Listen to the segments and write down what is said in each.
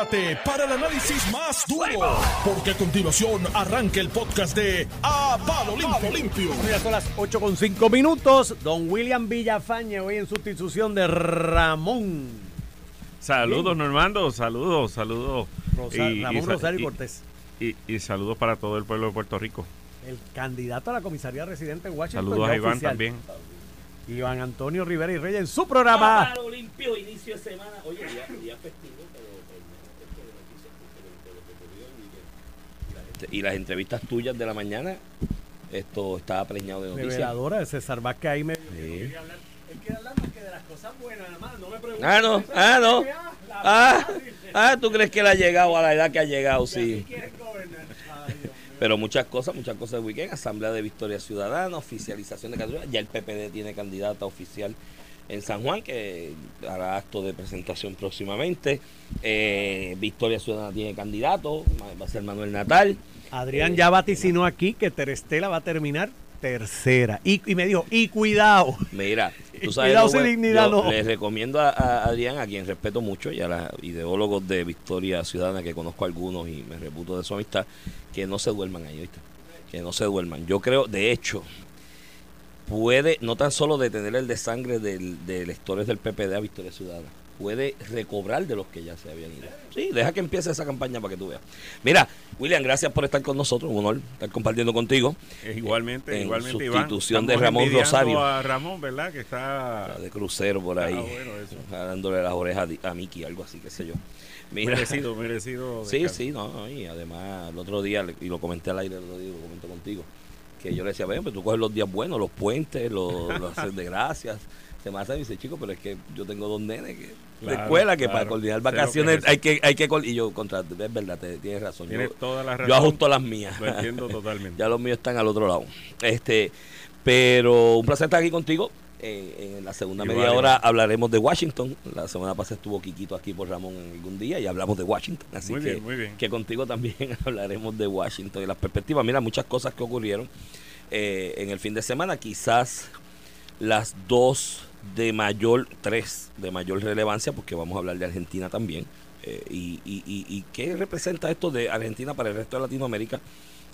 prepárate para el análisis más duro, porque a continuación arranca el podcast de A Palo Limpio. Limpio. Ya son las 8 con 5 minutos. Don William Villafañe hoy en sustitución de Ramón. Saludos, Normando. Saludos, saludos. Rosa- Ramón sa- Rosario y- Cortés. Y, y saludos para todo el pueblo de Puerto Rico. El candidato a la comisaría residente en Washington. Saludos ya a Iván oficial. también. Iván Antonio Rivera y Reyes en su programa. Palo limpio, inicio de semana. Oye, día, día festivo, pero el mejor es que lo dices tú, pero de lo que ocurrió el weekend. Y las entrevistas tuyas de la mañana, esto estaba preñado de noticias. Reveladora de César Vázquez ahí me. Sí. Él quiere hablar más que de las cosas buenas, hermano. No me preguntes. Ah, no, ah, no. Ah, ah, ¿tú crees que él ha llegado a la edad que ha llegado? Sí. Pero muchas cosas, muchas cosas de weekend. Asamblea de Victoria Ciudadana, oficialización de candidatura. Ya el PPD tiene candidata oficial en San Juan, que hará acto de presentación próximamente. Eh, Victoria Ciudadana tiene candidato, va a ser Manuel Natal. Adrián ya vaticinó aquí que Terestela va a terminar tercera. Y, y me dijo, y cuidado. Mira, tú sabes, cuidado sin dignidad, no. les recomiendo a, a Adrián, a quien respeto mucho, y a los ideólogos de Victoria Ciudadana, que conozco algunos y me reputo de su amistad, que no se duerman ahí, ¿oíste? Que no se duerman. Yo creo, de hecho, puede no tan solo detener el desangre del, de electores del PPD a Victoria Ciudadana, puede recobrar de los que ya se habían ido. Sí, deja que empiece esa campaña para que tú veas. Mira, William, gracias por estar con nosotros, un honor estar compartiendo contigo. Igualmente, en igualmente, sustitución Iván. de Ramón Rosario. a Ramón, ¿verdad? Que está de crucero por ahí, Ah, bueno, eso. dándole las orejas a Mickey, algo así, qué sé yo. Mira, merecido, merecido. sí, sí, no, y además el otro día, y lo comenté al aire el otro día, lo comenté contigo, que yo le decía, ven, pero tú coges los días buenos, los puentes, los, los de gracias, se me hace y dice, chico, pero es que yo tengo dos nenes que, de escuela que claro. para coordinar que vacaciones hay que, hay que, y yo, contra, es verdad, te- tienes razón, Tienes yo, toda la razón. yo ajusto las mías. Lo entiendo totalmente. Ya los míos están al otro lado. Este, pero un placer estar aquí contigo. Eh, en la segunda Igual, media hora hablaremos de Washington. La semana pasada estuvo Quiquito aquí por Ramón en algún día y hablamos de Washington. Así Muy que, bien, muy bien. que contigo también hablaremos de Washington y las perspectivas. Mira, muchas cosas que ocurrieron eh, en el fin de semana. Quizás las dos de mayor, tres de mayor relevancia, porque vamos a hablar de Argentina también. Eh, y, y, y, y qué representa esto de Argentina para el resto de Latinoamérica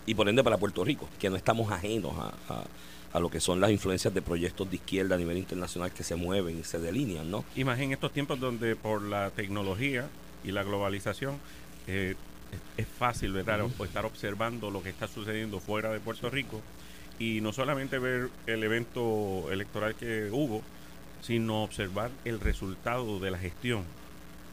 y por ende para Puerto Rico, que no estamos ajenos a, a- a lo que son las influencias de proyectos de izquierda a nivel internacional que se mueven y se delinean, ¿no? En estos tiempos donde por la tecnología y la globalización eh, es, es fácil ¿verdad? Estar observando lo que está sucediendo fuera de Puerto Rico y no solamente ver el evento electoral que hubo, sino observar el resultado de la gestión.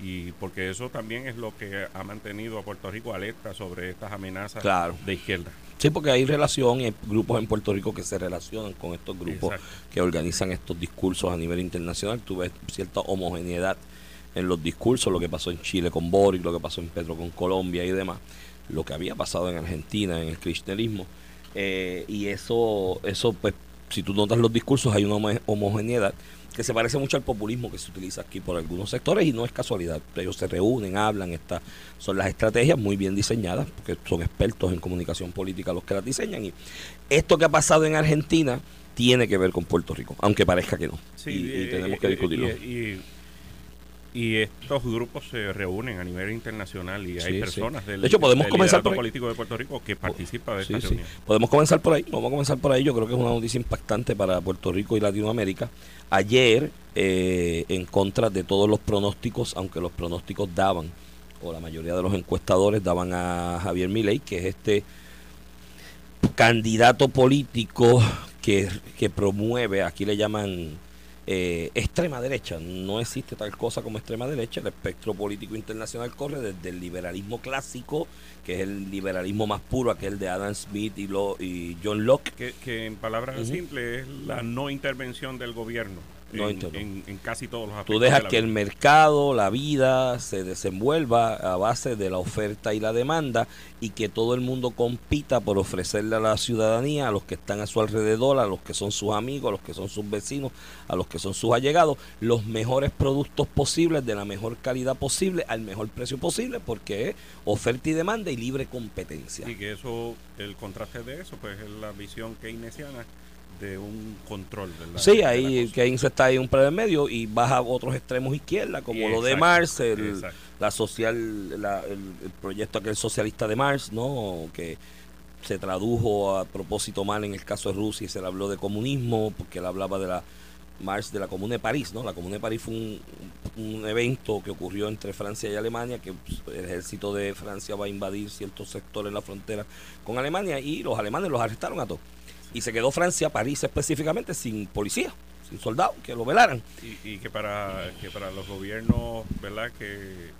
Y porque eso también es lo que ha mantenido a Puerto Rico alerta sobre estas amenazas Claro. de izquierda. Sí, porque hay relación y hay grupos en Puerto Rico que se relacionan con estos grupos Exacto. que organizan estos discursos a nivel internacional. Tú ves cierta homogeneidad en los discursos, lo que pasó en Chile con Boric, lo que pasó en Petro con Colombia y demás, lo que había pasado en Argentina, en el kirchnerismo. Eh, y eso, eso, pues, si tú notas los discursos, hay una homo- homogeneidad que se parece mucho al populismo que se utiliza aquí por algunos sectores y no es casualidad. Ellos se reúnen, hablan, estas son las estrategias muy bien diseñadas, porque son expertos en comunicación política los que las diseñan. Y esto que ha pasado en Argentina tiene que ver con Puerto Rico, aunque parezca que no. y, y eh, tenemos eh, que eh, discutirlo. Y, y- estos grupos se reúnen a nivel internacional y hay sí. personas del, De hecho, podemos del comenzar por político de Puerto Rico que participa de esta sí. reunión. Podemos comenzar por ahí, vamos a comenzar por ahí. Yo creo que es una noticia impactante para Puerto Rico y Latinoamérica. Ayer, eh, en contra de todos los pronósticos, aunque los pronósticos daban, o la mayoría de los encuestadores daban a Javier Milei, que es este candidato político que, que promueve, aquí le llaman eh, extrema derecha. No existe tal cosa como extrema derecha. El espectro político internacional corre desde el liberalismo clásico, que es el liberalismo más puro, aquel de Adam Smith y, Lo- y John Locke. Que, que en palabras simples es la no intervención del gobierno No en, intervención. en- en casi todos los Tú aspectos. dejas de la que el mercado, la vida, se desenvuelva a base de la oferta y la demanda y que todo el mundo compita por ofrecerle a la ciudadanía, a los que están a su alrededor, a los que son sus amigos, a los que son sus vecinos, a los que son sus allegados, los mejores productos posibles, de la mejor calidad posible, al mejor precio posible, porque es oferta y demanda y libre competencia. Y que eso, el contraste de eso, pues es la visión keynesiana de un control, ¿verdad? Sí, ahí. Keynes está ahí un medio y baja otros extremos izquierda, como lo de Marx, el, exacto. la social, la- el, el proyecto aquel socialista de Marx, ¿no? Que se tradujo a propósito mal en el caso de Rusia y se le habló de comunismo, porque él hablaba de la Marx de la Comuna de París, ¿no? La Comuna de París fue un, un evento que ocurrió entre Francia y Alemania, que pues, el ejército de Francia va a invadir ciertos sectores en la frontera con Alemania y los alemanes los arrestaron a todos. Y se quedó Francia, París específicamente, sin policía, sin soldados que lo velaran. Y, y que para que para los gobiernos, ¿verdad? Que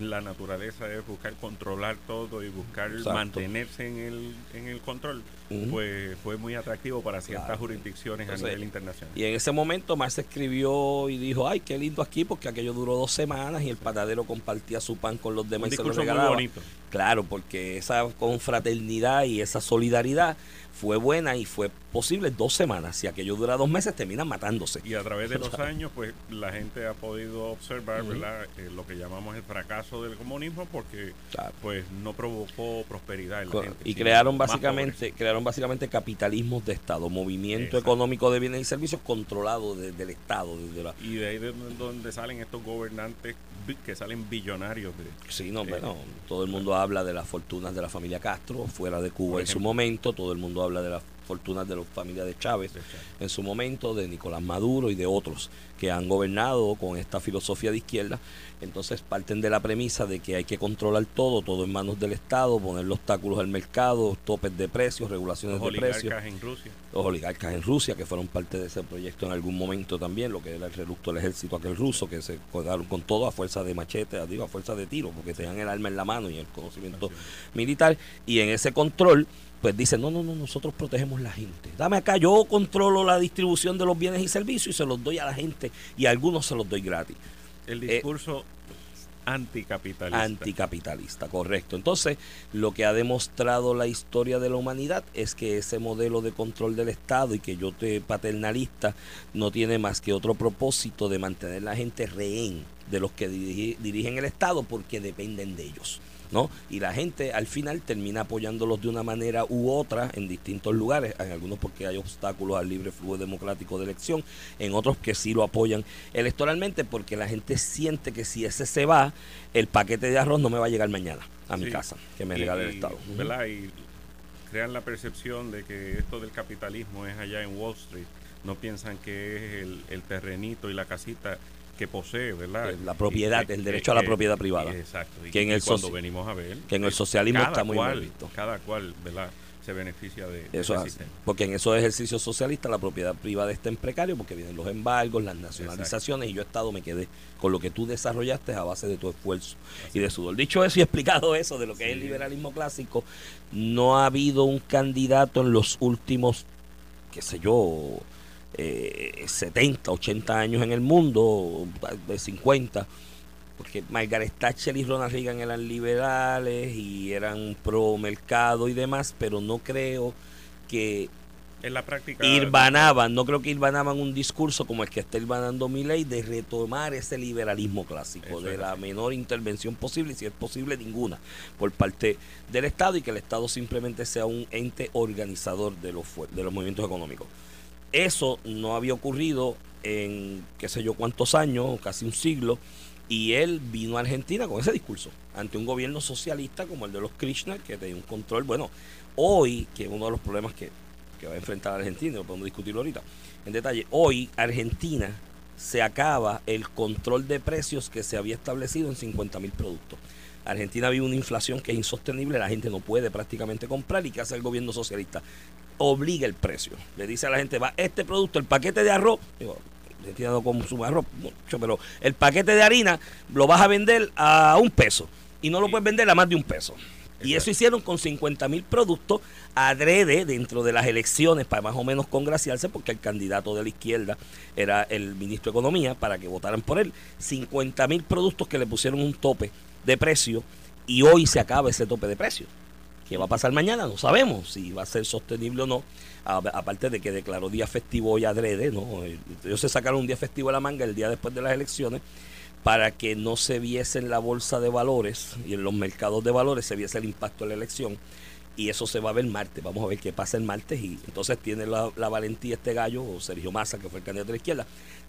la naturaleza es buscar controlar todo y buscar Exacto. mantenerse en el, en el control, Ujú. pues fue muy atractivo para ciertas Claro. jurisdicciones a nivel internacional. Y en ese momento Marx escribió y dijo, ay, qué lindo aquí, porque aquello duró dos semanas y el panadero compartía su pan con los demás Un y se lo muy regalaba. bonito. Claro, porque esa confraternidad y esa solidaridad fue buena y fue posible dos semanas. Si aquello dura dos meses, terminan matándose. Y a través de los años, pues la gente ha podido observar. ¿verdad? Eh, lo que llamamos el fracaso del comunismo, porque Claro. pues no provocó prosperidad en la gente. y crearon básicamente crearon básicamente capitalismos de Estado, movimiento Exacto. económico de bienes y servicios controlado desde el Estado, desde la. Y de ahí de donde salen estos gobernantes que salen billonarios de, Sí, no, Eh, bueno, todo el mundo habla de las fortunas de la familia Castro fuera de Cuba en su momento, todo el mundo habla de las fortunas de la familia de Chávez de Chávez. en su momento, de Nicolás Maduro y de otros que han gobernado con esta filosofía de izquierda. Entonces parten de la premisa de que hay que controlar todo, todo en manos del Estado, ponerle obstáculos al mercado, topes de precios, regulaciones Los de precios oligarcas en Rusia. los oligarcas en Rusia, que fueron parte de ese proyecto en algún momento también, lo que era el reducto del ejército aquel ruso, que se quedaron con todo a fuerza de machete, digo, a fuerza de tiro, porque tenían el arma en la mano y el conocimiento militar, y en ese control, pues dicen, no, no, no, nosotros protegemos la gente. Dame acá, yo controlo la distribución de los bienes y servicios y se los doy a la gente, y a algunos se los doy gratis. El Eh, discurso anticapitalista. Anticapitalista, correcto. Entonces, lo que ha demostrado la historia de la humanidad es que ese modelo de control del Estado y que yo te paternalista no tiene más que otro propósito de mantener la gente rehén de los que dirigen el Estado porque dependen de ellos. ¿No? Y la gente al final termina apoyándolos de una manera u otra en distintos lugares, en algunos porque hay obstáculos al libre flujo democrático de elección, en otros que sí lo apoyan electoralmente porque la gente siente que si ese se va, el paquete de arroz no me va a llegar mañana a mi Sí. casa, que me regale el Estado. Y crean la percepción de que esto del capitalismo es allá en Wall Street. No piensan que es el, el terrenito y la casita que posee, ¿verdad? La propiedad, Y el que- derecho a la propiedad privada. Exacto. Y, Que en el cuando venimos a ver, que en el eh, socialismo está muy mal cual, visto. Cada cual, ¿verdad? Se beneficia de, de Eso ese sistema. Porque en esos ejercicios socialistas la propiedad privada está en precario porque vienen los embargos, las nacionalizaciones y yo Estado me quedé con lo que tú desarrollaste a base de tu esfuerzo y de sudor. Dicho eso y explicado eso de lo que es el liberalismo clásico, no ha habido un candidato en los últimos, qué sé yo, eh, 70, 80 años en el mundo, de 50, porque Margaret Thatcher y Ronald Reagan eran liberales y eran pro mercado y demás, pero no creo que En la práctica. Irbanaban, no creo que Irbanaban un discurso como el que está Irbanando Milei de retomar ese liberalismo clásico, Eso de la así. menor intervención posible, si es posible ninguna, por parte del Estado y que el Estado simplemente sea un ente organizador de los, de los movimientos económicos. Eso no había ocurrido en qué sé yo cuántos años, casi un siglo, y él vino a Argentina con ese discurso, ante un gobierno socialista como el de los Kirchner, que tenía un control, bueno, hoy, que es uno de los problemas que, que va a enfrentar Argentina, lo podemos discutirlo ahorita en detalle, hoy Argentina se acaba el control de precios que se había establecido en 50 mil productos. Argentina vive una inflación que es insostenible, la gente no puede prácticamente comprar y ¿qué hace el gobierno socialista? Obliga el precio. Le dice a la gente, va, este producto, el paquete de arroz, digo, Argentina no consume arroz mucho, pero el paquete de harina lo vas a vender a un peso y no lo puedes vender a más de un peso. Y eso hicieron con 50 mil productos adrede dentro de las elecciones para más o menos congraciarse porque el candidato de la izquierda era el ministro de Economía para que votaran por él. 50 mil productos que le pusieron un tope de precio y hoy se acaba ese tope de precio. ¿Qué va a pasar mañana? No sabemos si va a ser sostenible o no. Aparte de que declaró día festivo hoy adrede, ¿no? Ellos se sacaron un día festivo a la manga el día después de las elecciones para que no se viese en la bolsa de valores y en los mercados de valores se viese el impacto de la elección. Y eso se va a ver el martes. Vamos a ver qué pasa el martes. Y entonces tiene la, valentía este gallo, o Sergio Massa, que fue el candidato de la izquierda,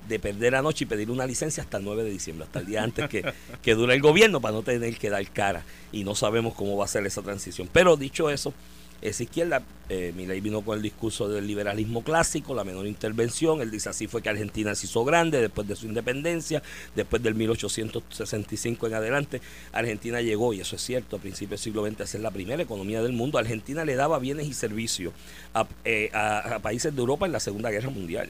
de perder anoche y pedir una licencia hasta el 9 de diciembre, hasta el día antes que, que dure el gobierno, para no tener que dar cara. Y no sabemos cómo va a ser esa transición. Pero dicho eso, esa izquierda. Eh, ley vino con el discurso del liberalismo clásico, la menor intervención. Él dice así fue que Argentina se hizo grande después de su independencia, después del 1865 en adelante. Argentina llegó, y eso es cierto, a principios del siglo XX a ser la primera economía del mundo. Argentina le daba bienes y servicios eh, a países de Europa en la Segunda Guerra Mundial.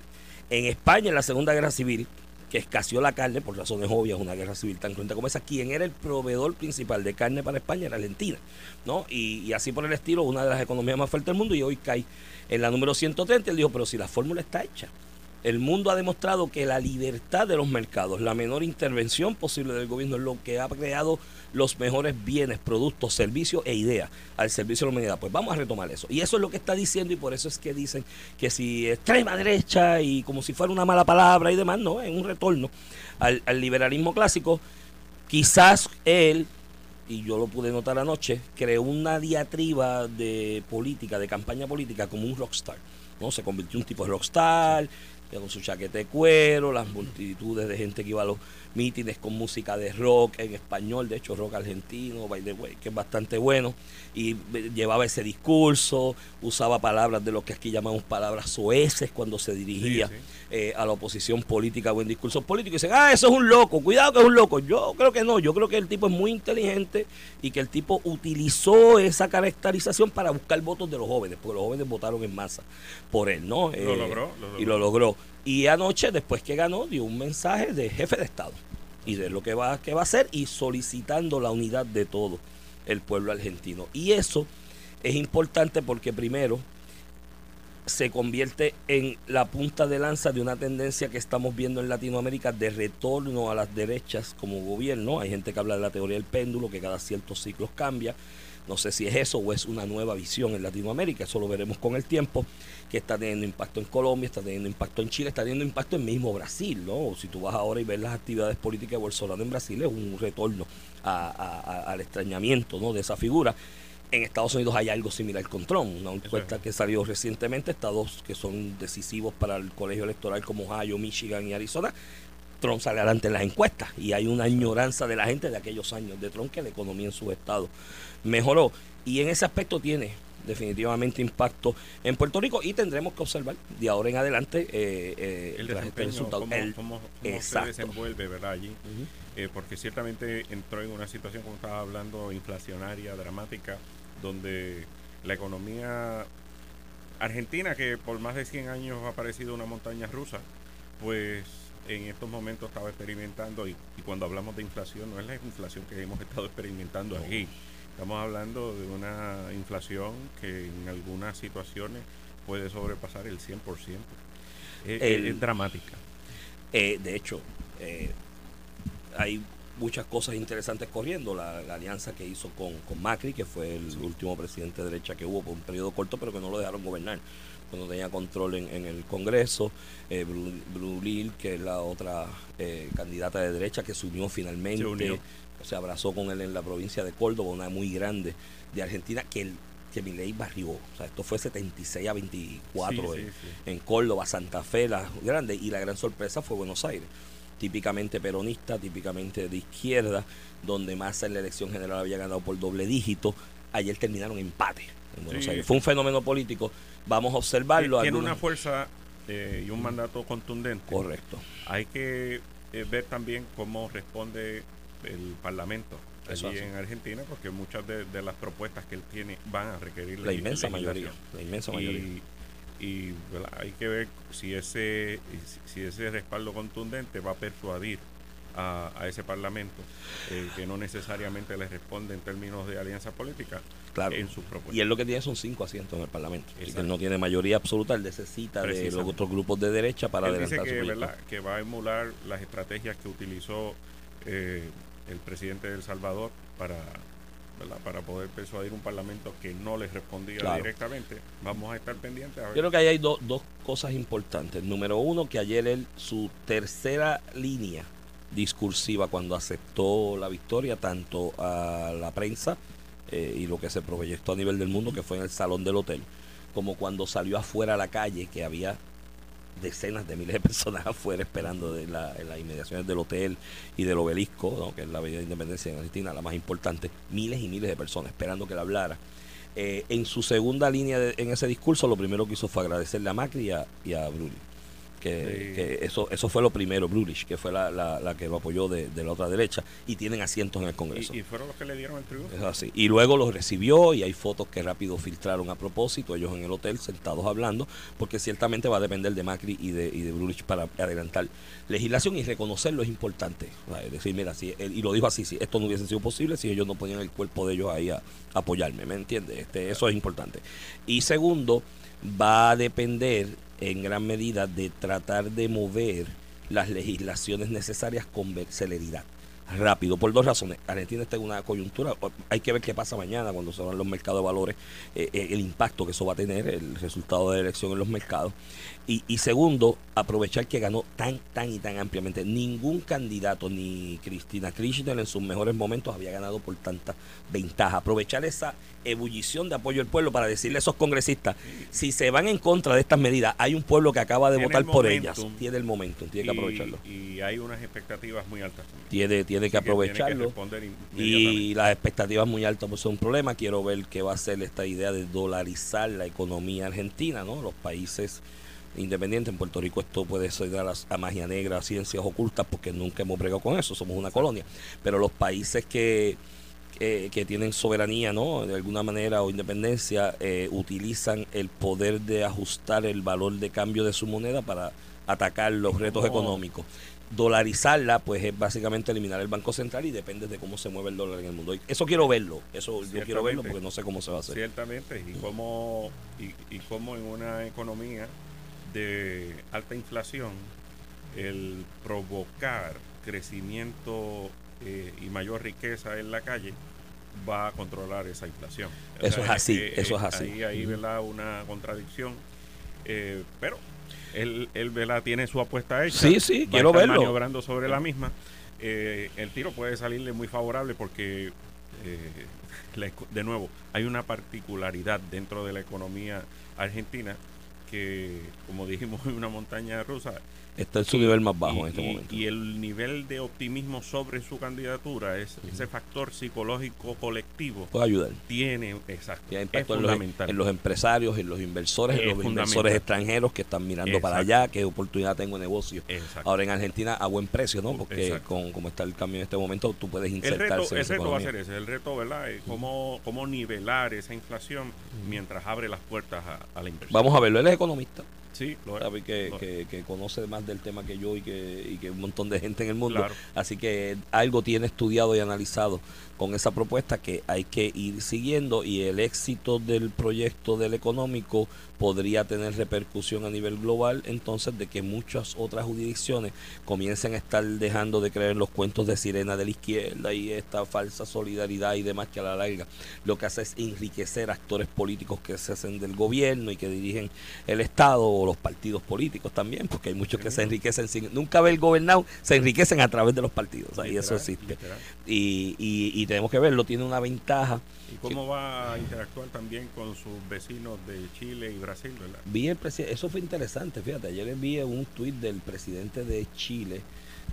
En España, en la Segunda Guerra Civil, que escaseó la carne por razones obvias, una guerra civil tan cruenta como esa. Quien era el proveedor principal de carne para España era Argentina, ¿no? Y, así por el estilo, una de las economías más fuertes del mundo y hoy cae en la número 130. Él dijo, pero si la fórmula está hecha, el mundo ha demostrado que la libertad de los mercados, la menor intervención posible del gobierno es lo que ha creado los mejores bienes, productos, servicios e ideas al servicio de la humanidad. Pues vamos a retomar eso. Y eso es lo que está diciendo y por eso es que dicen que si extrema derecha y como si fuera una mala palabra y demás, no, es un retorno al, al liberalismo clásico. Quizás él, y yo lo pude notar anoche, creó una diatriba de política, de campaña política como un rockstar. ¿no? Se convirtió en un tipo de rockstar, con su chaquete de cuero, las multitudes de gente que iba a los mítines con música de rock en español, de hecho rock argentino, by the way, que es bastante bueno, y llevaba ese discurso, usaba palabras de lo que aquí llamamos palabras soeces cuando se dirigía eh, a la oposición política o en discursos políticos. Y dicen, ah, eso es un loco, cuidado que es un loco. Yo creo que no, yo creo que el tipo es muy inteligente y que el tipo utilizó esa caracterización para buscar votos de los jóvenes, porque los jóvenes votaron en masa por él, ¿no? Lo, eh, logró, Y lo logró. Y anoche, después que ganó, dio un mensaje de jefe de Estado y de lo que va, que va a hacer y solicitando la unidad de todo el pueblo argentino. Y eso es importante porque primero se convierte en la punta de lanza de una tendencia que estamos viendo en Latinoamérica de retorno a las derechas como gobierno. Hay gente que habla de la teoría del péndulo, que cada ciertos ciclos cambia. No sé si es eso o es una nueva visión en Latinoamérica, eso lo veremos con el tiempo, que está teniendo impacto en Colombia, está teniendo impacto en Chile, está teniendo impacto en mismo Brasil, ¿no? Si tú vas ahora y ves las actividades políticas de Bolsonaro en Brasil, es un retorno al extrañamiento ¿no? de esa figura. En Estados Unidos hay algo similar con Trump, una encuesta que salió recientemente, estados que son decisivos para el colegio electoral como Ohio, Michigan y Arizona, Trump sale adelante en las encuestas y hay una añoranza de la gente de aquellos años de Trump que la economía en su estado mejoró. Y en ese aspecto tiene definitivamente impacto en Puerto Rico y tendremos que observar de ahora en adelante eh, eh, el este resultado. Cómo, se desenvuelve ¿verdad? allí. Eh, porque ciertamente entró en una situación, como estaba hablando, inflacionaria, dramática, donde la economía argentina, que por más de 100 años ha parecido una montaña rusa, pues en estos momentos estaba experimentando, y, cuando hablamos de inflación, no es la inflación que hemos estado experimentando aquí. Estamos hablando de una inflación que en algunas situaciones puede sobrepasar el 100%. Es, es dramática. Eh, de hecho, eh, hay muchas cosas interesantes corriendo. La, alianza que hizo con, Macri, que fue el último presidente de derecha que hubo por un periodo corto, pero que no lo dejaron gobernar cuando tenía control en, el Congreso, eh, Brulil, que es la otra eh, candidata de derecha que se unió finalmente, se, abrazó con él en la provincia de Córdoba, una muy grande de Argentina, que el que ley barrió. O sea, esto fue 76 a 24 en, Córdoba, Santa Fe, la grande, y la gran sorpresa fue Buenos Aires. Típicamente peronista, típicamente de izquierda, donde Massa en la elección general había ganado por doble dígito. Ayer terminaron empate en Buenos Aires. Fue un fenómeno político Vamos a observarlo. Tiene una fuerza eh, y un mandato contundente. Correcto. Hay que eh, ver también cómo responde el Parlamento allí en Argentina, porque muchas de, las propuestas que él tiene van a requerir la, inmensa mayoría. La inmensa mayoría. Y, hay que ver si ese, si ese respaldo contundente va a persuadir a, ese Parlamento, eh, que no necesariamente le responde en términos de alianza política claro. en sus propuestas. Y él lo que tiene son cinco asientos en el Parlamento. él no tiene mayoría absoluta, él necesita de los otros grupos de derecha para adelantar dice que, que va a emular las estrategias que utilizó eh, el presidente de El Salvador para para poder persuadir un parlamento que no le respondía directamente. Vamos a estar pendientes. Yo creo que ahí hay dos cosas importantes. Número uno, que ayer él, su tercera línea discursiva cuando aceptó la victoria tanto a la prensa eh, y lo que se proyectó a nivel del mundo, que fue en el salón del hotel, como cuando salió afuera a la calle, que había decenas de miles de personas afuera esperando de la, en las inmediaciones del hotel y del obelisco, que es la Avenida de Independencia en Argentina, la más importante, miles y miles de personas esperando que la hablara. Eh, en su segunda línea de- en ese discurso, lo primero que hizo fue agradecerle a Macri y a Bruni. Que, Sí. que eso eso fue lo primero, Brulich, que fue la, la, la que lo apoyó de, de la otra derecha, y tienen asientos en el Congreso. Y, y fueron los que le dieron el triunfo. Es así. Y luego los recibió y hay fotos que rápido filtraron a propósito, ellos en el hotel sentados hablando, porque ciertamente va a depender de Macri y de, y de Brulich para adelantar legislación y reconocerlo es importante. Es decir, mira, si, él- y lo dijo así, si esto no hubiese sido posible, si ellos no ponían el cuerpo de ellos ahí a, a apoyarme, ¿me entiendes? Este, eso es importante. Y segundo, va a depender en gran medida de tratar de mover las legislaciones necesarias con celeridad rápido, por dos razones. Argentina está en una coyuntura, hay que ver qué pasa mañana cuando se abran los mercados de valores, eh, eh, el impacto que eso va a tener, el resultado de la elección en los mercados. Y, y segundo, aprovechar que ganó tan, tan y tan ampliamente. Ningún candidato, ni Cristina Kirchner en sus mejores momentos había ganado por tanta ventaja. Aprovechar esa ebullición de apoyo del pueblo para decirle a esos congresistas, si se van en contra de estas medidas, hay un pueblo que acaba de votar el por ellas. Tiene el momento, tiene que aprovecharlo. Y, hay unas expectativas muy altas también. Tiene, tiene que Así aprovecharlo. Y las expectativas muy altas pues son un problema. Quiero ver qué va a ser esta idea de dolarizar la economía argentina, ¿no? Los países independientes, en Puerto Rico esto puede ser a, las- a magia negra, a ciencias ocultas, porque nunca hemos bregado con eso, somos una colonia. Pero los países que, que, que tienen soberanía, ¿no? De alguna manera, o independencia, eh, utilizan el poder de ajustar el valor de cambio de su moneda para atacar los retos ¿Cómo? económicos dolarizarla, pues es básicamente eliminar el Banco Central y depende de cómo se mueve el dólar en el mundo. Y Eso quiero verlo, eso yo quiero verlo porque no sé cómo se va a hacer. Ciertamente, y cómo, y, y cómo en una economía de alta inflación, el provocar crecimiento eh, y mayor riqueza en la calle va a controlar esa inflación. Eso es así, eso es así. Ahí hay ¿verdad? una contradicción, eh, pero él, él ¿verdad? tiene su apuesta hecha. Sí, sí, va a quiero estar verlo. maniobrando sobre la misma. Eh, el tiro puede salirle muy favorable porque, eh, de nuevo, hay una particularidad dentro de la economía argentina que, como dijimos, es una montaña rusa. Está en su nivel más bajo y, en este y- momento. y el nivel de optimismo sobre su candidatura, es, ese factor psicológico colectivo, Puede ayudar. tiene, exacto, es en los, fundamental. en los empresarios, en los inversores, Es en los inversores extranjeros que están mirando para allá, qué oportunidad tengo de negocio. Exacto. Ahora en Argentina a buen precio, ¿no? Porque con como está el cambio en este momento, tú puedes El insertarse reto, en el reto va a ser ese, el reto, ¿verdad? Es cómo, cómo nivelar esa inflación mientras abre las puertas a, a la inversión. Vamos a verlo, él es economista. Sí, lo es. sabe que, Lo- que, que conoce más del tema que yo y que, y que un montón de gente en el mundo. Claro. Así que algo tiene estudiado y analizado con esa propuesta que hay que ir siguiendo y el éxito del proyecto del económico podría tener repercusión a nivel global, entonces de que muchas otras jurisdicciones comiencen a estar dejando de creer los cuentos de sirena de la izquierda y esta falsa solidaridad y demás que a la larga lo que hace es enriquecer actores políticos que se hacen del gobierno y que dirigen el Estado o los partidos políticos también, porque hay muchos que se enriquecen sin nunca ver gobernado, se enriquecen a través de los partidos, ahí eso existe. literal. Y, y, y tenemos que verlo, tiene una ventaja. ¿Y cómo va a interactuar también con sus vecinos de Chile y Brasil, verdad? Vi el eso fue interesante, fíjate, ayer vi un tuit del presidente de Chile,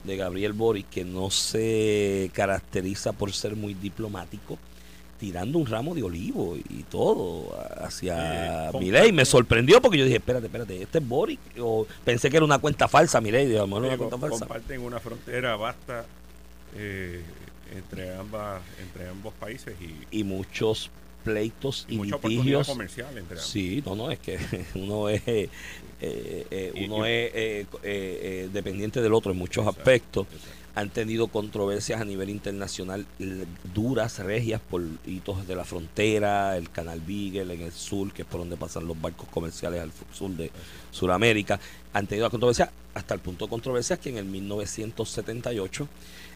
de Gabriel Boric, que no se caracteriza por ser muy diplomático, tirando un ramo de olivo y todo hacia con- Milei. Me sorprendió porque yo dije, espérate, espérate, ¿este es Boric? O pensé que era una cuenta falsa, Milei, digo, a lo mejor era una Digo, cuenta falsa. comparten una frontera vasta eh, entre ambas entre ambos países y, Y muchos pleitos y litigios. comercial entre ambos. Sí, no, no, es que uno es eh, eh, Y- uno y- es eh, eh, eh, dependiente del otro en muchos Exacto, aspectos. exacto. Han tenido controversias a nivel internacional duras, regias, por hitos de la frontera, el canal Beagle en el sur, que es por donde pasan los barcos comerciales al sur de Sudamérica. Han tenido controversias hasta el punto de controversias que en el 1978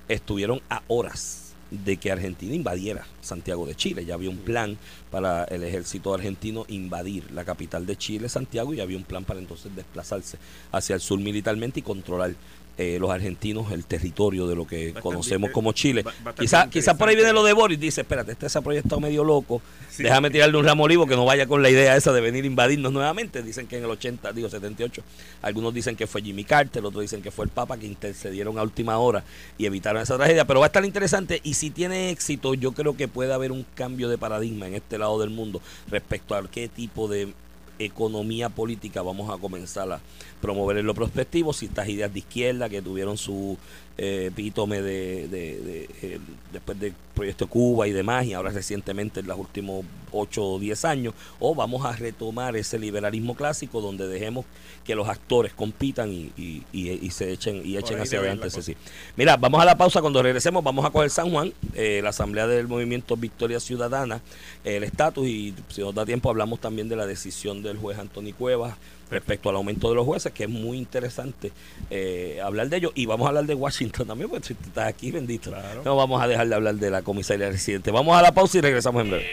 estuvieron a horas de que Argentina invadiera Santiago de Chile. Ya había un plan para el ejército argentino invadir la capital de Chile, Santiago, y había un plan para entonces desplazarse hacia el sur militarmente y controlar eh, los argentinos el territorio de lo que Bastante conocemos inte- como Chile. Quizás quizá por ahí viene lo de Boris, dice, espérate, este se ha proyectado medio loco, Sí. déjame tirarle un ramo olivo que no vaya con la idea esa de venir a invadirnos nuevamente. Dicen que en el 80, digo 78, algunos dicen que fue Jimmy Carter, otros dicen que fue el Papa que intercedieron a última hora y evitaron esa tragedia, pero va a estar interesante y si tiene éxito, yo creo que puede haber un cambio de paradigma en este lado del mundo respecto a qué tipo de economía política vamos a comenzar a promover en lo prospectivo, si estas ideas de izquierda que tuvieron su epítome de, de- de, eh, después del proyecto Cuba y demás, y ahora recientemente en los últimos 8 o 10 años, o vamos a retomar ese liberalismo clásico donde dejemos que los actores compitan y, y- y- y se echen y echen hacia adelante. sí. Mira, vamos a la pausa. Cuando regresemos, vamos a coger San Juan, eh, la Asamblea del Movimiento Victoria Ciudadana, el estatus, y si nos da tiempo, hablamos también de la decisión del juez Anthony Cuevas respecto al aumento de los jueces, que es muy interesante eh, hablar de ello. Y vamos a hablar de Washington también, porque si tú estás aquí, bendito. Claro. No vamos a dejar de hablar de la comisaría residente. Vamos a la pausa y regresamos en breve.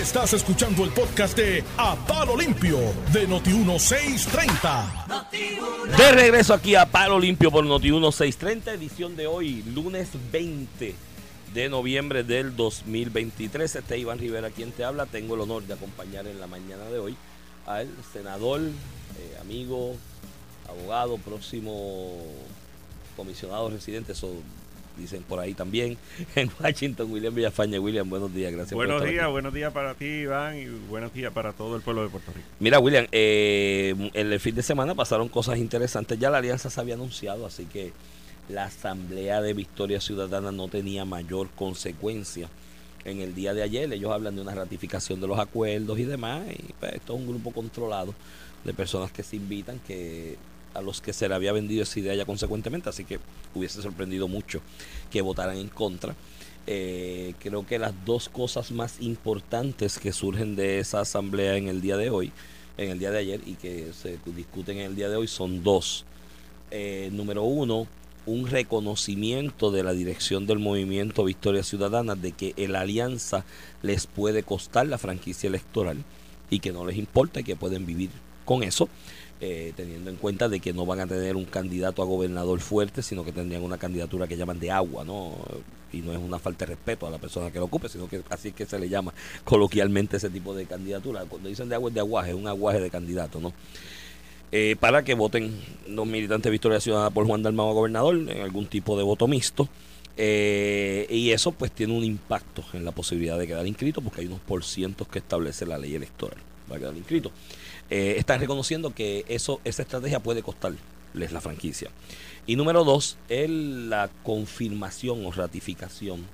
Estás escuchando el podcast de A Palo Limpio de Noti1630. De regreso aquí a Palo Limpio por Noti 1630, edición de hoy, lunes 20 de noviembre del 2023. Este es Iván Rivera quien te habla. Tengo el honor de acompañar en la mañana de hoy al senador, eh, amigo, abogado, próximo comisionado residente, eso dicen por ahí también, en Washington, William Villafaña. William, buenos días, gracias por Buenos días, aquí. buenos días para ti, Iván, y buenos días para todo el pueblo de Puerto Rico. Mira, William, eh, en el fin de semana pasaron cosas interesantes. Ya la alianza se había anunciado, así que la Asamblea de Victoria Ciudadana no tenía mayor consecuencia. En el día de ayer ellos hablan de una ratificación de los acuerdos y demás. Y pues, esto es un grupo controlado de personas que se invitan, que a los que se le había vendido esa idea ya consecuentemente. Así que hubiese sorprendido mucho que votaran en contra. Eh, creo que las dos cosas más importantes que surgen de esa asamblea en el día de hoy, en el día de ayer y que se discuten en el día de hoy son dos. Eh, número uno, un reconocimiento de la dirección del movimiento Victoria Ciudadana de que la alianza les puede costar la franquicia electoral y que no les importa y que pueden vivir con eso, eh, teniendo en cuenta de que no van a tener un candidato a gobernador fuerte, sino que tendrían una candidatura que llaman de agua, ¿no? Y no es una falta de respeto a la persona que lo ocupe, sino que así es que se le llama coloquialmente ese tipo de candidatura. Cuando dicen de agua es de aguaje, es un aguaje de candidato, ¿no? Eh, para que voten los militantes de Victoria Ciudadana por Juan Dalmau a gobernador en algún tipo de voto mixto. Eh, y eso pues tiene un impacto en la posibilidad de quedar inscrito porque hay unos porcientos que establece la ley electoral para quedar inscrito. Eh, están reconociendo que eso esa estrategia puede costarles la franquicia. Y número dos, es la confirmación o ratificación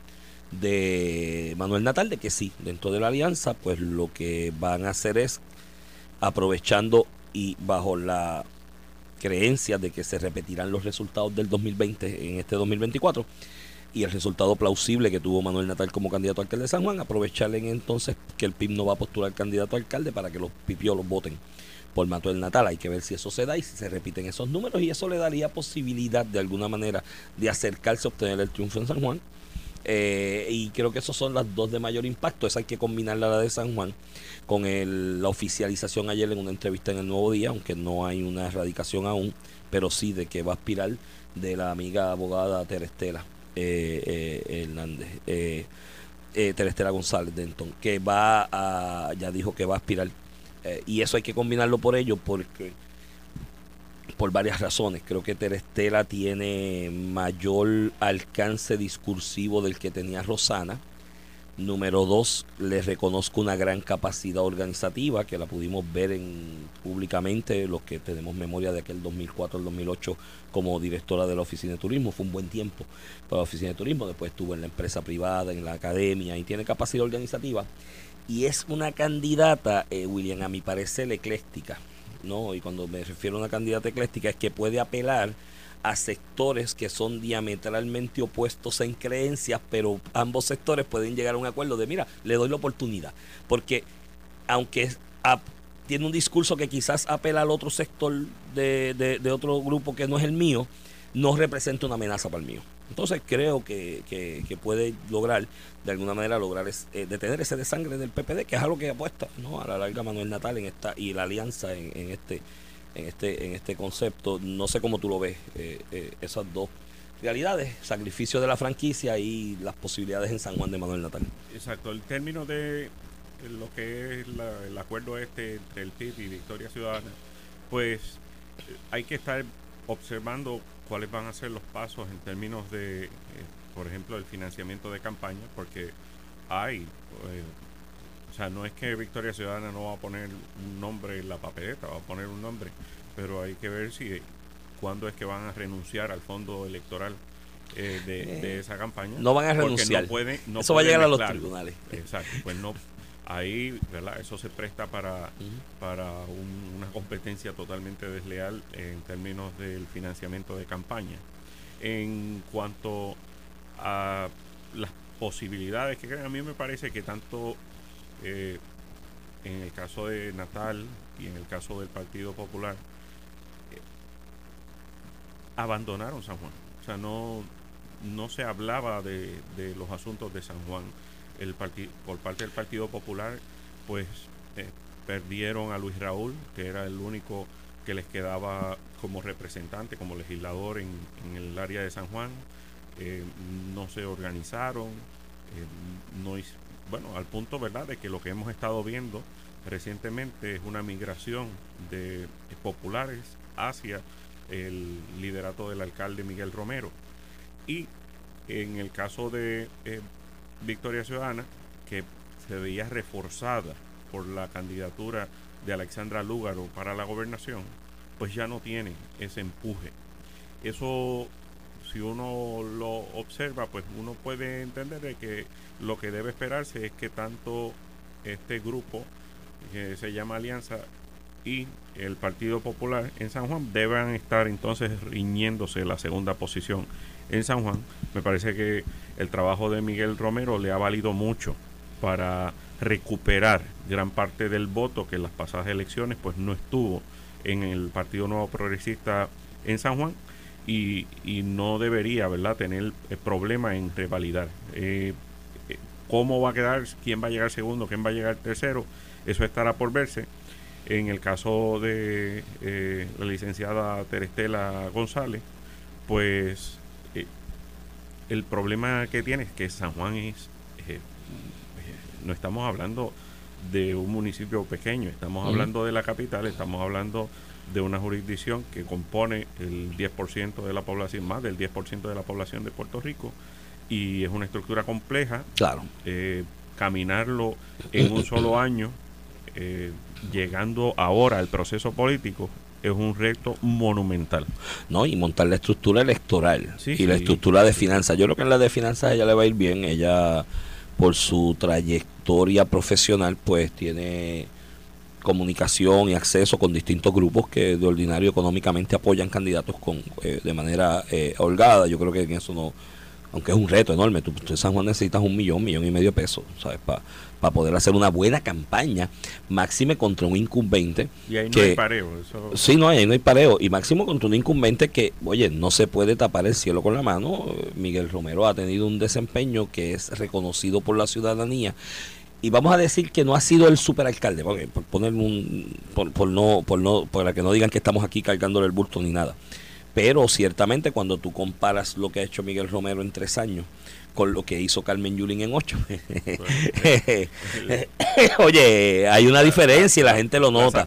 de Manuel Natal de que sí, dentro de la alianza, pues lo que van a hacer es aprovechando y bajo la creencia de que se repetirán los resultados del 2020 en este 2024 y el resultado plausible que tuvo Manuel Natal como candidato a alcalde de San Juan, aprovecharle en entonces que el PIB no va a postular candidato a alcalde para que los pipiolos voten por Manuel Natal. Hay que ver si eso se da y si se repiten esos números y eso le daría posibilidad de alguna manera de acercarse a obtener el triunfo en San Juan. Eh, y creo que esas son las dos de mayor impacto. Esa hay que combinarla la de San Juan con el- la oficialización ayer en una entrevista en el Nuevo Día, aunque no hay una erradicación aún, pero sí de que va a aspirar de la amiga abogada Terestela eh, eh, Hernández, eh, eh, Terestela González Denton, que va a, ya dijo que va a aspirar. Eh, y eso hay que combinarlo por ello, porque por varias razones. Creo que Terestela tiene mayor alcance discursivo del que tenía Rosana. Número dos, le reconozco una gran capacidad organizativa que la pudimos ver en, públicamente, los que tenemos memoria de aquel 2004 al 2008 como directora de la Oficina de Turismo. Fue un buen tiempo para la Oficina de Turismo. Después estuvo en la empresa privada, en la academia y tiene capacidad organizativa. Y es una candidata, eh, William, a mi parecer ecléctica. ¿No? Y cuando me refiero a una candidata ecléctica es que puede apelar a sectores que son diametralmente opuestos en creencias, pero ambos sectores pueden llegar a un acuerdo de, mira, le doy la oportunidad. Porque aunque tiene un discurso que quizás apela al otro sector de, de- de otro grupo que no es el mío, no representa una amenaza para el mío. Entonces creo que, que- puede lograr, de alguna manera, lograr eh, detener ese desangre del PPD, que es algo que apuesta a la larga Manuel Natal en esta y la alianza en, este en este, en este concepto. No sé cómo tú lo ves, eh, eh, esas dos realidades, sacrificio de la franquicia y las posibilidades en San Juan de Manuel Natal. Exacto, el término de lo que es el acuerdo este entre el PIB y Victoria Ciudadana, pues hay que estar observando cuáles van a ser los pasos en términos de, por ejemplo, el financiamiento de campaña, porque hay o sea, no es que Victoria Ciudadana no va a poner un nombre en la papeleta, va a poner un nombre, pero hay que ver si cuándo es que van a renunciar al fondo electoral eh, de, eh, esa campaña. No van a renunciar. Eso va a llegar a los tribunales. Exacto, pues no. Ahí, ¿verdad? Eso se presta para, para una competencia totalmente desleal en términos del financiamiento de campaña. En cuanto a las posibilidades que a mí me parece que tanto eh, en el caso de Natal y en el caso del Partido Popular, eh, abandonaron San Juan. O sea, no, no se hablaba de, los asuntos de San Juan. El por parte del Partido Popular, pues eh, perdieron a Luis Raúl, que era el único que les quedaba como representante, como legislador en, el área de San Juan. no se organizaron, no, bueno, al punto, ¿verdad?, de que lo que hemos estado viendo recientemente es una migración de populares hacia el liderato del alcalde Miguel Romero. Y en el caso de eh, Victoria Ciudadana, que se veía reforzada por la candidatura de Alexandra Lúgaro para la gobernación, pues ya no tiene ese empuje. Eso si uno lo observa, pues uno puede entender de que lo que debe esperarse es que tanto este grupo que se llama Alianza y el Partido Popular en San Juan deban estar entonces riñéndose la segunda posición en San Juan. Me parece que el trabajo de Miguel Romero le ha valido mucho para recuperar gran parte del voto que en las pasadas elecciones pues no estuvo en el Partido Nuevo Progresista en San Juan y, y no debería, ¿verdad?, tener eh, problema en revalidar. Eh, eh, ¿Cómo va a quedar? ¿Quién va a llegar segundo? ¿Quién va a llegar tercero? Eso estará por verse. En el caso de la licenciada Terestela González, pues el problema que tiene es que San Juan es, no estamos hablando de un municipio pequeño, estamos hablando de la capital, estamos hablando de una jurisdicción que compone el 10% de la población, más del 10% de la población de Puerto Rico, y es una estructura compleja. Claro. Eh, caminarlo en un solo año, eh, llegando ahora al proceso político, es un reto monumental. No, y montar la estructura electoral y la estructura de finanzas. Yo creo que en la de finanzas ella le va a ir bien. Ella, por su trayectoria profesional, pues tiene comunicación y acceso con distintos grupos que de ordinario económicamente apoyan candidatos con eh, de manera eh, holgada. Yo creo que en eso no, aunque es un reto enorme, tú, en San Juan necesitas un millón, millón y medio de pesos, ¿sabes? Para poder hacer una buena campaña, máxime contra un incumbente. Y ahí no hay pareo. Sí, no, ahí no hay pareo. Y máximo contra un incumbente que, oye, no se puede tapar el cielo con la mano. Miguel Romero ha tenido un desempeño que es reconocido por la ciudadanía y vamos a decir que no ha sido el superalcalde, por poner un, por, no, por no, para que no digan que estamos aquí cargándole el bulto ni nada. Pero ciertamente cuando tú comparas lo que ha hecho Miguel Romero en tres años con lo que hizo Carmen Yulín en ocho, oye, hay una diferencia y la gente lo nota.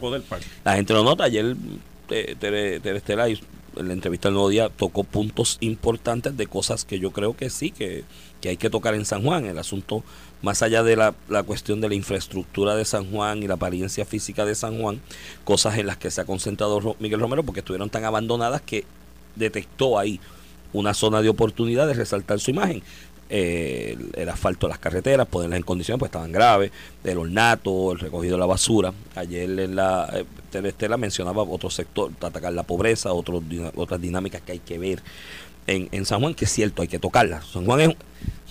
La gente lo nota. Ayer eh, Tere, Tere Estela en la entrevista del Nuevo Día tocó puntos importantes de cosas que yo creo que sí, que, que hay que tocar en San Juan. El asunto más allá de la, la, cuestión de la infraestructura de San Juan y la apariencia física de San Juan, cosas en las que se ha concentrado Miguel Romero porque estuvieron tan abandonadas que detectó ahí una zona de oportunidad de resaltar su imagen. Eh, el, asfalto de las carreteras, ponerlas en condiciones, pues estaban graves, el ornato, el recogido de la basura. Ayer en la eh, mencionaba otro sector, atacar la pobreza, otros, otras dinámicas que hay que ver en, San Juan, que es cierto, hay que tocarlas. San Juan es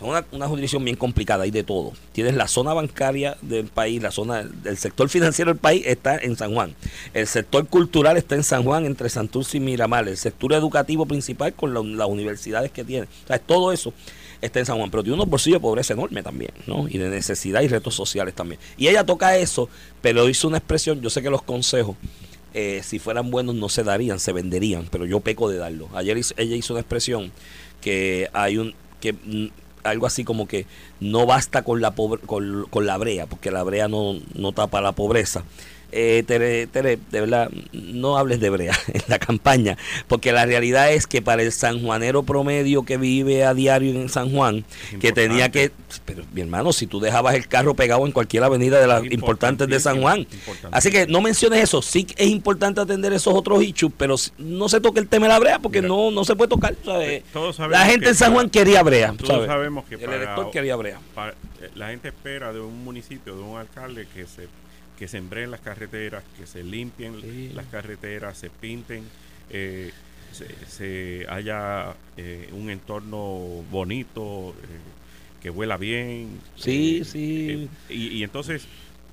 una, una, jurisdicción bien complicada, hay de todo. Tienes la zona bancaria del país, la zona del sector financiero del país está en San Juan. El sector cultural está en San Juan, entre Santurce y Miramar. El sector educativo principal con las universidades que tiene. O sea, todo eso está en San Juan, pero tiene unos bolsillos de pobreza enorme también, ¿no? Y de necesidad y retos sociales también. Y ella toca eso, pero hizo una expresión, yo sé que los consejos eh, si fueran buenos no se darían, se venderían, pero yo peco de darlo. Ayer ella hizo una expresión que hay un que mm, algo así como que no basta con la con, con la brea, porque la brea no, no tapa la pobreza. Eh, Tere, Tere, de verdad, no hables de brea en la campaña, porque la realidad es que para el sanjuanero promedio que vive a diario en San Juan, Es que tenía que, pero mi hermano, si tú dejabas el carro pegado en cualquier avenida de las Es importantes de San Juan, así que no menciones eso, sí es importante atender esos otros issues, pero no se toque el tema de la brea, porque Mira, no, no se puede tocar, ¿sabes? todos sabemos La gente en San para- Juan quería brea, Todos ¿sabes? sabemos que El para- elector quería brea. para- eh, la gente espera de un municipio, de un alcalde que se que se embreen las carreteras, que se limpien Sí. las carreteras, se pinten, eh, se, se haya eh, un entorno bonito, eh, que huela bien. Sí, sí. y, y entonces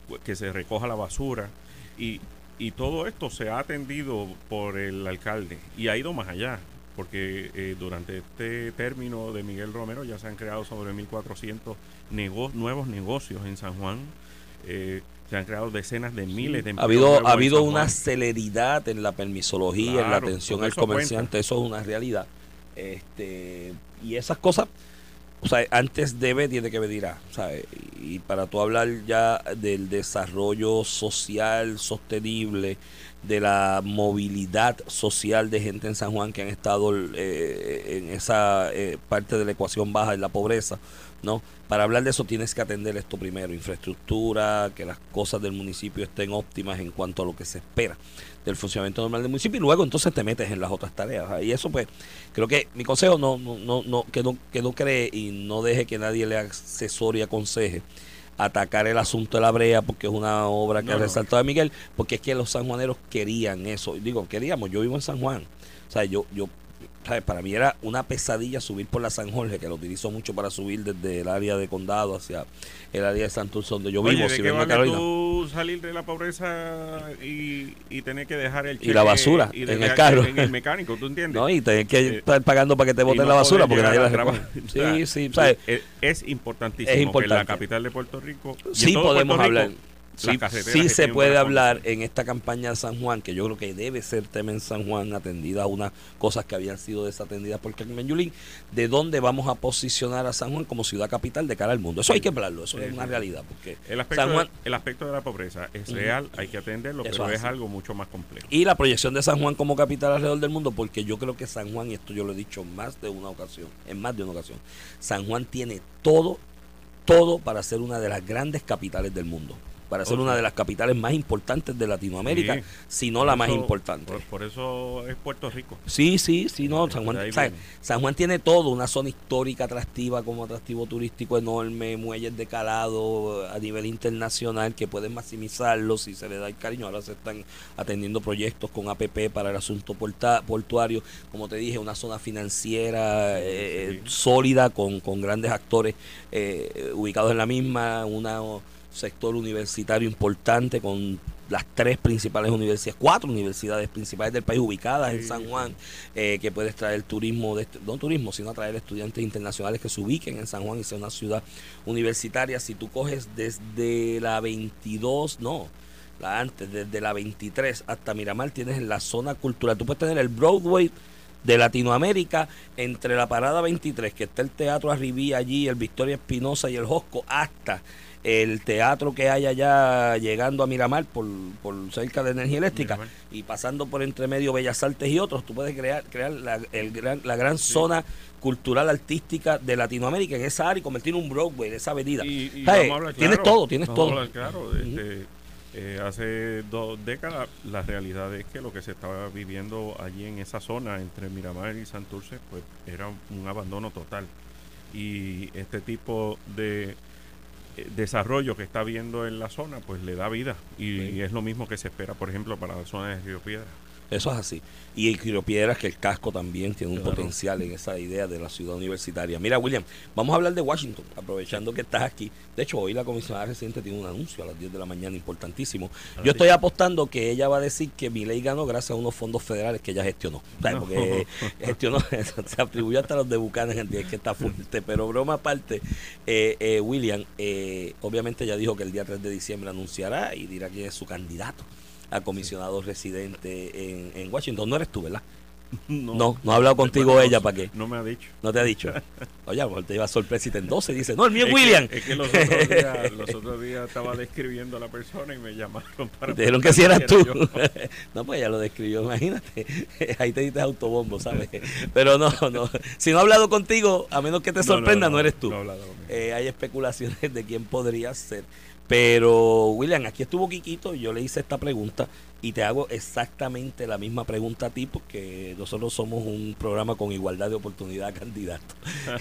pues, que se recoja la basura y, y todo esto se ha atendido por el alcalde y ha ido más allá porque eh, durante este término de Miguel Romero ya se han creado sobre 1.400 nego- nuevos negocios en San Juan. Eh, se han creado decenas de miles de Ha empleos habido, nuevos ha habido una celeridad en la permisología, en la atención al comerciante, eso es una realidad. Este, y esas cosas, o sea, antes debe, tiene que venir a, ¿sabes? Y para tú hablar ya del desarrollo social sostenible, de la movilidad social de gente en San Juan que han estado eh, en esa eh, parte de la ecuación baja, en la pobreza, ¿no? Para hablar de eso tienes que atender esto primero, infraestructura, que las cosas del municipio estén óptimas en cuanto a lo que se espera del funcionamiento normal del municipio y luego entonces te metes en las otras tareas. Y eso pues, creo que mi consejo no, no, no, no, que no, que no cree y no deje que nadie le asesore y aconseje atacar el asunto de la brea porque es una obra que No, ha resaltado de Miguel, porque es que los sanjuaneros querían eso. Digo, queríamos, yo vivo en San Juan. O sea, yo, yo ¿sabes? para mí era una pesadilla subir por la San Jorge, que lo utilizo mucho para subir desde el área de condado hacia el área de Santurce, donde yo Oye, vivo, ¿de si qué vale Carolina. tú salir de la pobreza y, y tener que dejar el Y la basura y en el carro. En el mecánico, ¿tú entiendes? No, y tener que Eh, estar pagando para que te boten no la basura porque nadie la trabajo. Sí, O sea, sí, ¿sabes? Es, es importantísimo Es que en importante. la capital de Puerto Rico y Sí podemos Rico, hablar. Sí, se puede hablar en esta campaña de San Juan, que yo creo que debe ser tema en San Juan, atendida a unas cosas que habían sido desatendidas por Carmen Yulín, de dónde vamos a posicionar a San Juan como ciudad capital de cara al mundo. Eso hay que hablarlo, eso es una realidad. porque El aspecto, San Juan, de, el aspecto de la pobreza es real, hay que atenderlo, pero es algo mucho más complejo. y la proyección de San Juan como capital alrededor del mundo, porque yo creo que San Juan, y esto yo lo he dicho más de una ocasión, en más de una ocasión, San Juan tiene todo, todo para ser una de las grandes capitales del mundo. Para ser una de las capitales más importantes de Latinoamérica, Sí. si no la más importante. Por, por eso es Puerto Rico. Sí, sí, sí, no, San Juan. San Juan tiene todo, una zona histórica atractiva como atractivo turístico enorme, muelles de calado a nivel internacional que pueden maximizarlo si se le da el cariño. Ahora se están atendiendo proyectos con APP para el asunto porta- portuario, como te dije, una zona financiera eh, sí. sólida con, con grandes actores eh, ubicados en la misma, una sector universitario importante con las tres principales universidades, cuatro universidades principales del país ubicadas en San. Juan, eh, que puedes traer turismo, de, no turismo, sino atraer estudiantes internacionales que se ubiquen en San Juan y sea una ciudad universitaria. Si tú coges desde la 22, no, la antes, desde la 23 hasta Miramar, tienes en la zona cultural, tú puedes tener el Broadway de Latinoamérica entre la parada 23, que está el Teatro Arribí allí, el Victoria Espinosa y el Josco, hasta el teatro que hay allá llegando a Miramar por, por cerca de energía eléctrica Miramar. y pasando por entre medio Bellas Artes y otros, tú puedes crear, crear la, el gran, la gran zona cultural artística de Latinoamérica en esa área y convertir un Broadway en esa avenida. Tienes todo, tienes todo. claro, este, eh, hace dos décadas la realidad es que lo que se estaba viviendo allí en esa zona entre Miramar y Santurce pues era un abandono total y este tipo de desarrollo que está habiendo en la zona pues le da vida y, Sí. y es lo mismo que se espera por ejemplo para la zona de Río Piedra Eso es así. Y el Quiero Piedras, que el casco también tiene un Claro. potencial en esa idea de la ciudad universitaria. Mira, William, vamos a hablar de Washington, aprovechando que estás aquí. De hecho, hoy la comisionada reciente tiene un anuncio a las 10 de la mañana importantísimo. Yo estoy apostando que ella va a decir que mi ley ganó gracias a unos fondos federales que ella gestionó. ¿sabes? No. Porque gestionó, se atribuyó hasta los de Buchanan, es que está fuerte. Pero broma aparte, eh, eh, William, eh, obviamente ya dijo que el día 3 de diciembre anunciará y dirá quién es su candidato a comisionado residente en, en Washington. No eres tú, ¿verdad? No, no, ha hablado contigo ella para qué. No me ha dicho. No te ha dicho. Oye, a lo mejor te iba a sorpresa y te y dice, no, el mío es William. es que los otros, días, los otros días estaba describiendo a la persona y me llamaron para... Dijeron que si eras tú. no, pues ella lo describió, imagínate. Ahí te diste autobombo, ¿sabes? Pero no, no. Si no ha hablado contigo, a menos que te sorprenda, no, eres tú. Eh, hay especulaciones de quién podría ser. Pero, William, aquí estuvo Quiquito, yo le hice esta pregunta y te hago exactamente la misma pregunta a ti porque nosotros somos un programa con igualdad de oportunidad candidato.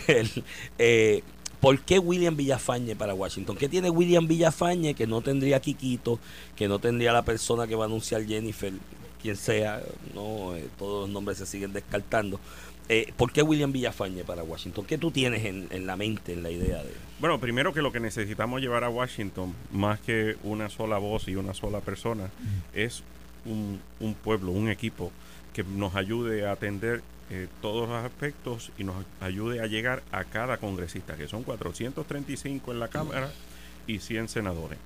eh, ¿Por qué William Villafañe para Washington? ¿Qué tiene William Villafañe que no tendría Quiquito, que no tendría la persona que va a anunciar Jennifer, quien sea? No, eh, todos los nombres se siguen descartando. Eh, ¿Por qué William Villafañe para Washington? ¿Qué tú tienes en, en, la mente, en la idea de...? Bueno, primero que lo que necesitamos llevar a Washington, más que una sola voz y una sola persona, es un, un pueblo, un equipo que nos ayude a atender eh, todos los aspectos y nos ayude a llegar a cada congresista, que son 435 en la Cámara y 100 senadores.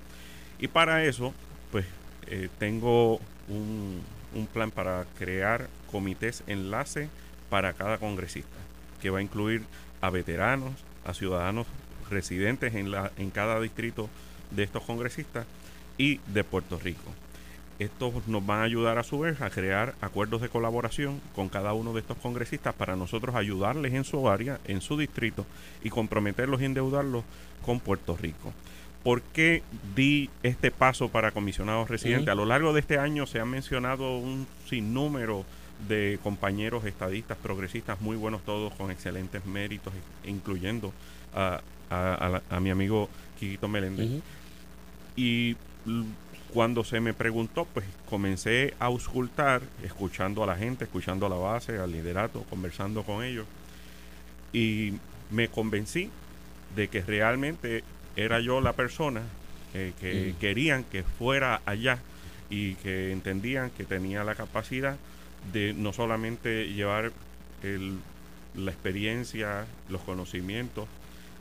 Y para eso, pues eh, tengo un, un plan para crear comités enlace para cada congresista, que va a incluir a veteranos, a ciudadanos residentes en, la, en cada distrito de estos congresistas y de Puerto Rico. Estos nos van a ayudar a su vez a crear acuerdos de colaboración con cada uno de estos congresistas para nosotros ayudarles en su área, en su distrito y comprometerlos y endeudarlos con Puerto Rico. ¿Por qué di este paso para comisionados residentes? A lo largo de este año se han mencionado un sinnúmero de compañeros estadistas, progresistas, muy buenos todos, con excelentes méritos, incluyendo a, a, mi amigo Quiquito Meléndez. Y cuando se me preguntó, pues comencé a auscultar, escuchando a la gente, escuchando a la base, al liderato, conversando con ellos. Y me convencí de que realmente era yo la persona que querían que fuera allá y que entendían que tenía la capacidad de no solamente llevar la experiencia, los conocimientos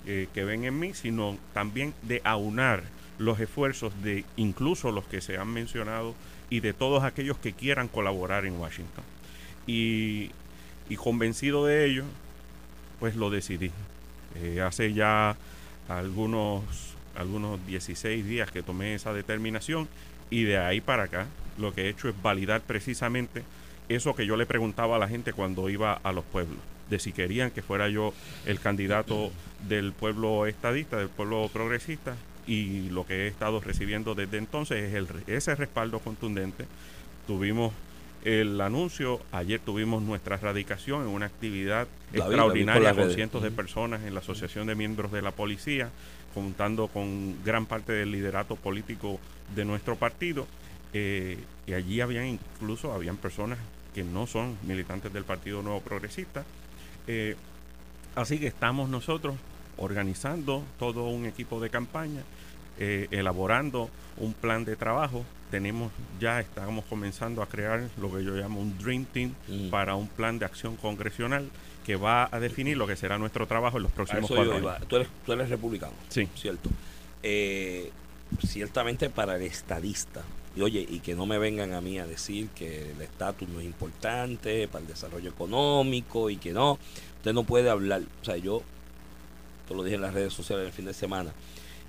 eh, que ven en mí, sino también de aunar los esfuerzos de incluso los que se han mencionado y de todos aquellos que quieran colaborar en Washington. Y, convencido de ello, pues lo decidí. Eh, hace ya algunos, algunos 16 días que tomé esa determinación y de ahí para acá lo que he hecho es validar precisamente eso que yo le preguntaba a la gente cuando iba a los pueblos, de si querían que fuera yo el candidato del pueblo estadista, del pueblo progresista, y lo que he estado recibiendo desde entonces es el, ese respaldo contundente. Tuvimos el anuncio, ayer tuvimos nuestra radicación en una actividad extraordinaria con cientos de personas en la Asociación de Miembros de la Policía, contando con gran parte del liderato político de nuestro partido. Eh, y allí habían incluso habían personas que no son militantes del Partido Nuevo Progresista. Eh, así que estamos nosotros organizando todo un equipo de campaña, eh, elaborando un plan de trabajo. Tenemos ya, estamos comenzando a crear lo que yo llamo un Dream Team mm. para un plan de acción congresional que va a definir lo que será nuestro trabajo en los próximos cuatro años. Tú eres, tú eres republicano. Sí. Cierto. Eh, ciertamente para el estadista, y oye, y que no me vengan a mí a decir que el estatus no es importante para el desarrollo económico y que no, usted no puede hablar. O sea, yo, te lo dije en las redes sociales el fin de semana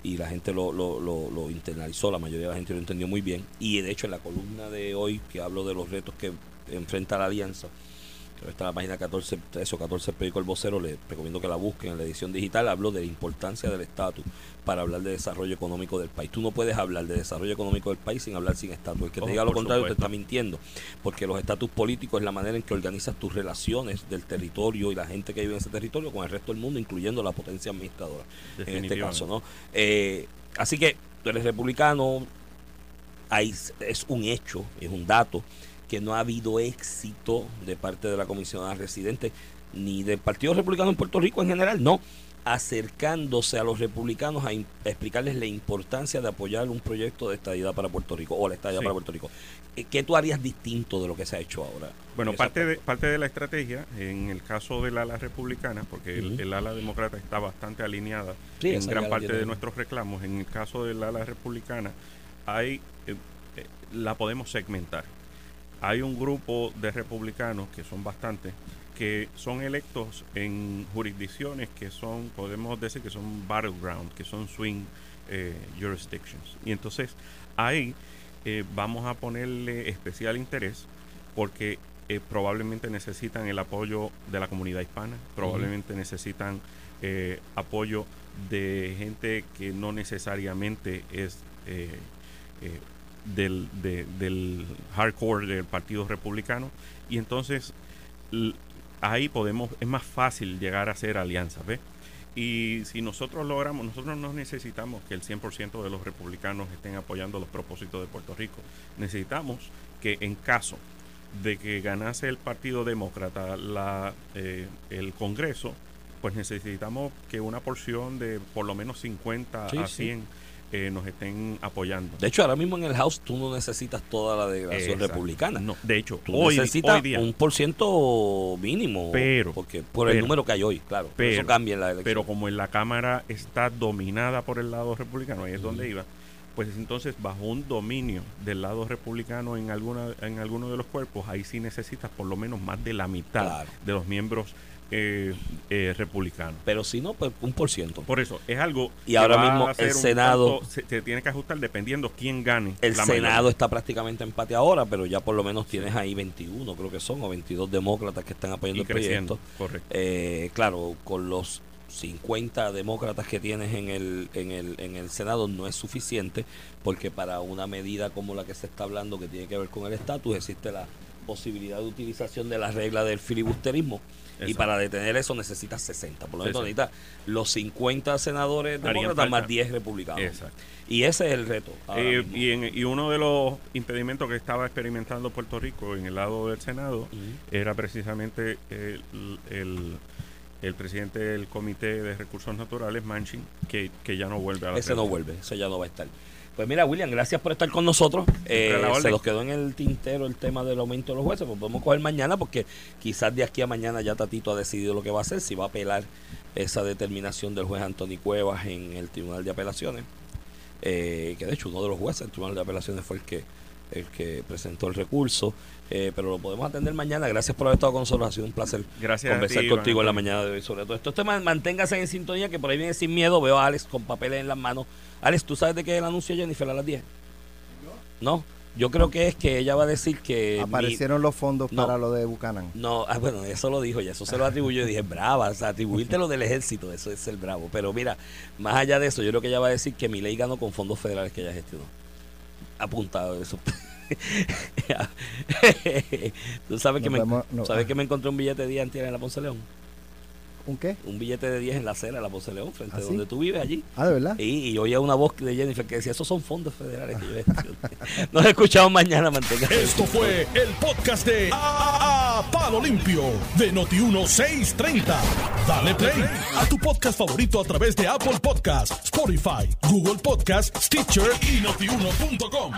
y la gente lo, lo, lo, lo, internalizó, la mayoría de la gente lo entendió muy bien. Y de hecho en la columna de hoy que hablo de los retos que enfrenta la alianza, está la página 14, 13 o 14 periódico El Vocero, le recomiendo que la busquen en la edición digital, hablo de la importancia del estatus para hablar de desarrollo económico del país. Tú no puedes hablar de desarrollo económico del país sin hablar sin estatus. El que te diga lo contrario te está mintiendo, porque los estatus políticos es la manera en que organizas tus relaciones del territorio y la gente que vive en ese territorio con el resto del mundo, incluyendo la potencia administradora, en este caso. ¿no? Eh, así que tú eres republicano, ahí es un hecho, es un dato que no ha habido éxito de parte de la comisionada residente ni del Partido Republicano en Puerto Rico en general, no, acercándose a los republicanos a, explicarles la importancia de apoyar un proyecto de estadidad para Puerto Rico o la estadidad para Puerto Rico. Eh, ¿Qué tú harías distinto de lo que se ha hecho ahora? Bueno, parte de, parte de la estrategia, en el caso del ala republicana, porque el, ala demócrata está bastante alineada en gran parte de nuestros reclamos, en el caso del ala republicana hay... Eh, eh, la podemos segmentar. Hay un grupo de republicanos, que son bastantes, que son electos en jurisdicciones que son, podemos decir que son battleground, que son swing eh, jurisdictions. Y entonces ahí eh, vamos a ponerle especial interés porque eh, probablemente necesitan el apoyo de la comunidad hispana, probablemente necesitan eh, apoyo de gente que no necesariamente es eh, del, de- del hardcore del Partido Republicano. Y entonces ahí podemos, es más fácil llegar a hacer alianzas, ¿ves? Y si nosotros logramos, nosotros no necesitamos que el 100% de los republicanos estén apoyando los propósitos de Puerto Rico. Necesitamos que en caso de que ganase el Partido Demócrata la, eh, el Congreso, pues necesitamos que una porción de por lo menos 50 Sí, a sí. 100 eh, nos estén apoyando. De hecho, ahora mismo en el House tú no necesitas toda la delegación Exacto. republicana. No, de hecho, Tú hoy, necesitas hoy día, un por ciento mínimo. Pero, porque por el número que hay hoy, claro. pero, eso cambia en la elección. pero como en la Cámara está dominada por el lado republicano, ahí es donde iba, pues entonces bajo un dominio del lado republicano en alguna en alguno de los cuerpos, ahí sí necesitas por lo menos más de la mitad Claro. de los miembros eh, eh, republicanos. Pero si no, pues un por ciento. Por eso, es algo Y que ahora mismo el Senado- tanto- se, se tiene que ajustar dependiendo quién gane. El Senado mayoría. está prácticamente en empate ahora, pero ya por lo menos tienes ahí 21, creo que son, o 22 demócratas que están apoyando y el proyecto. correcto. Eh, claro, con los 50 demócratas que tienes en el, en, el, en el Senado no es suficiente, porque para una medida como la que se está hablando que tiene que ver con el estatus, existe la posibilidad de utilización de la regla del filibusterismo. Y para detener eso necesitas 60. Por lo tanto, 60. necesitas los 50 senadores demócratas más falta. 10 republicanos. Exacto. Y ese es el reto. Eh, y, en- y uno de los impedimentos que estaba experimentando Puerto Rico en el lado del Senado era precisamente el, el, el presidente del Comité de Recursos Naturales, Manchin, que, que ya no vuelve a la Ese no vuelve, ese ya no va a estar. Pues mira, William, gracias por estar con nosotros. Eh, se nos quedó en el tintero el tema del aumento de los jueces, pues podemos coger mañana porque quizás de aquí a mañana ya Tatito ha decidido lo que va a hacer, si va a apelar esa determinación del juez Anthony Cuevas en el Tribunal de Apelaciones, eh, que de hecho uno de los jueces del Tribunal de Apelaciones fue el que el que presentó el recurso, eh, pero lo podemos atender mañana. Gracias por haber estado con nosotros, ha sido un placer Gracias conversar ti, contigo en la mañana de hoy sobre todo esto. Usted man- manténgase en sintonía que por ahí viene sin miedo. Veo a Alex con papeles en las manos. Alex, ¿tú sabes de qué es el anuncio de Jennifer a las 10? No, yo creo que es que ella va a decir que... mi- Aparecieron los fondos No. para lo de Buchanan. no, ah, bueno, eso lo dijo ya, eso se lo atribuyó. y dije, brava, o sea, atribuirte lo del ejército, eso es ser bravo. Pero mira, más allá de eso, yo creo que ella va a decir que mi ley ganó con fondos federales que ella gestionó. Apuntado eso. Tú sabes, que me, no. ¿sabes que me encontré un billete de 10 antier en la Ponce León? ¿Un qué? Un billete de 10 en la acera de la Ponce León, frente ¿Ah, a sí? donde tú vives allí. Ah, ¿de verdad? Y, y oía una voz de Jennifer que decía, esos son fondos federales que yo gestioné". Nos escuchamos mañana, manténgase. Esto fue el podcast de A, A- Palo Limpio de Noti1630. Dale play a tu podcast favorito a través de Apple Podcasts, Spotify, Google Podcasts, Stitcher y notiuno.com.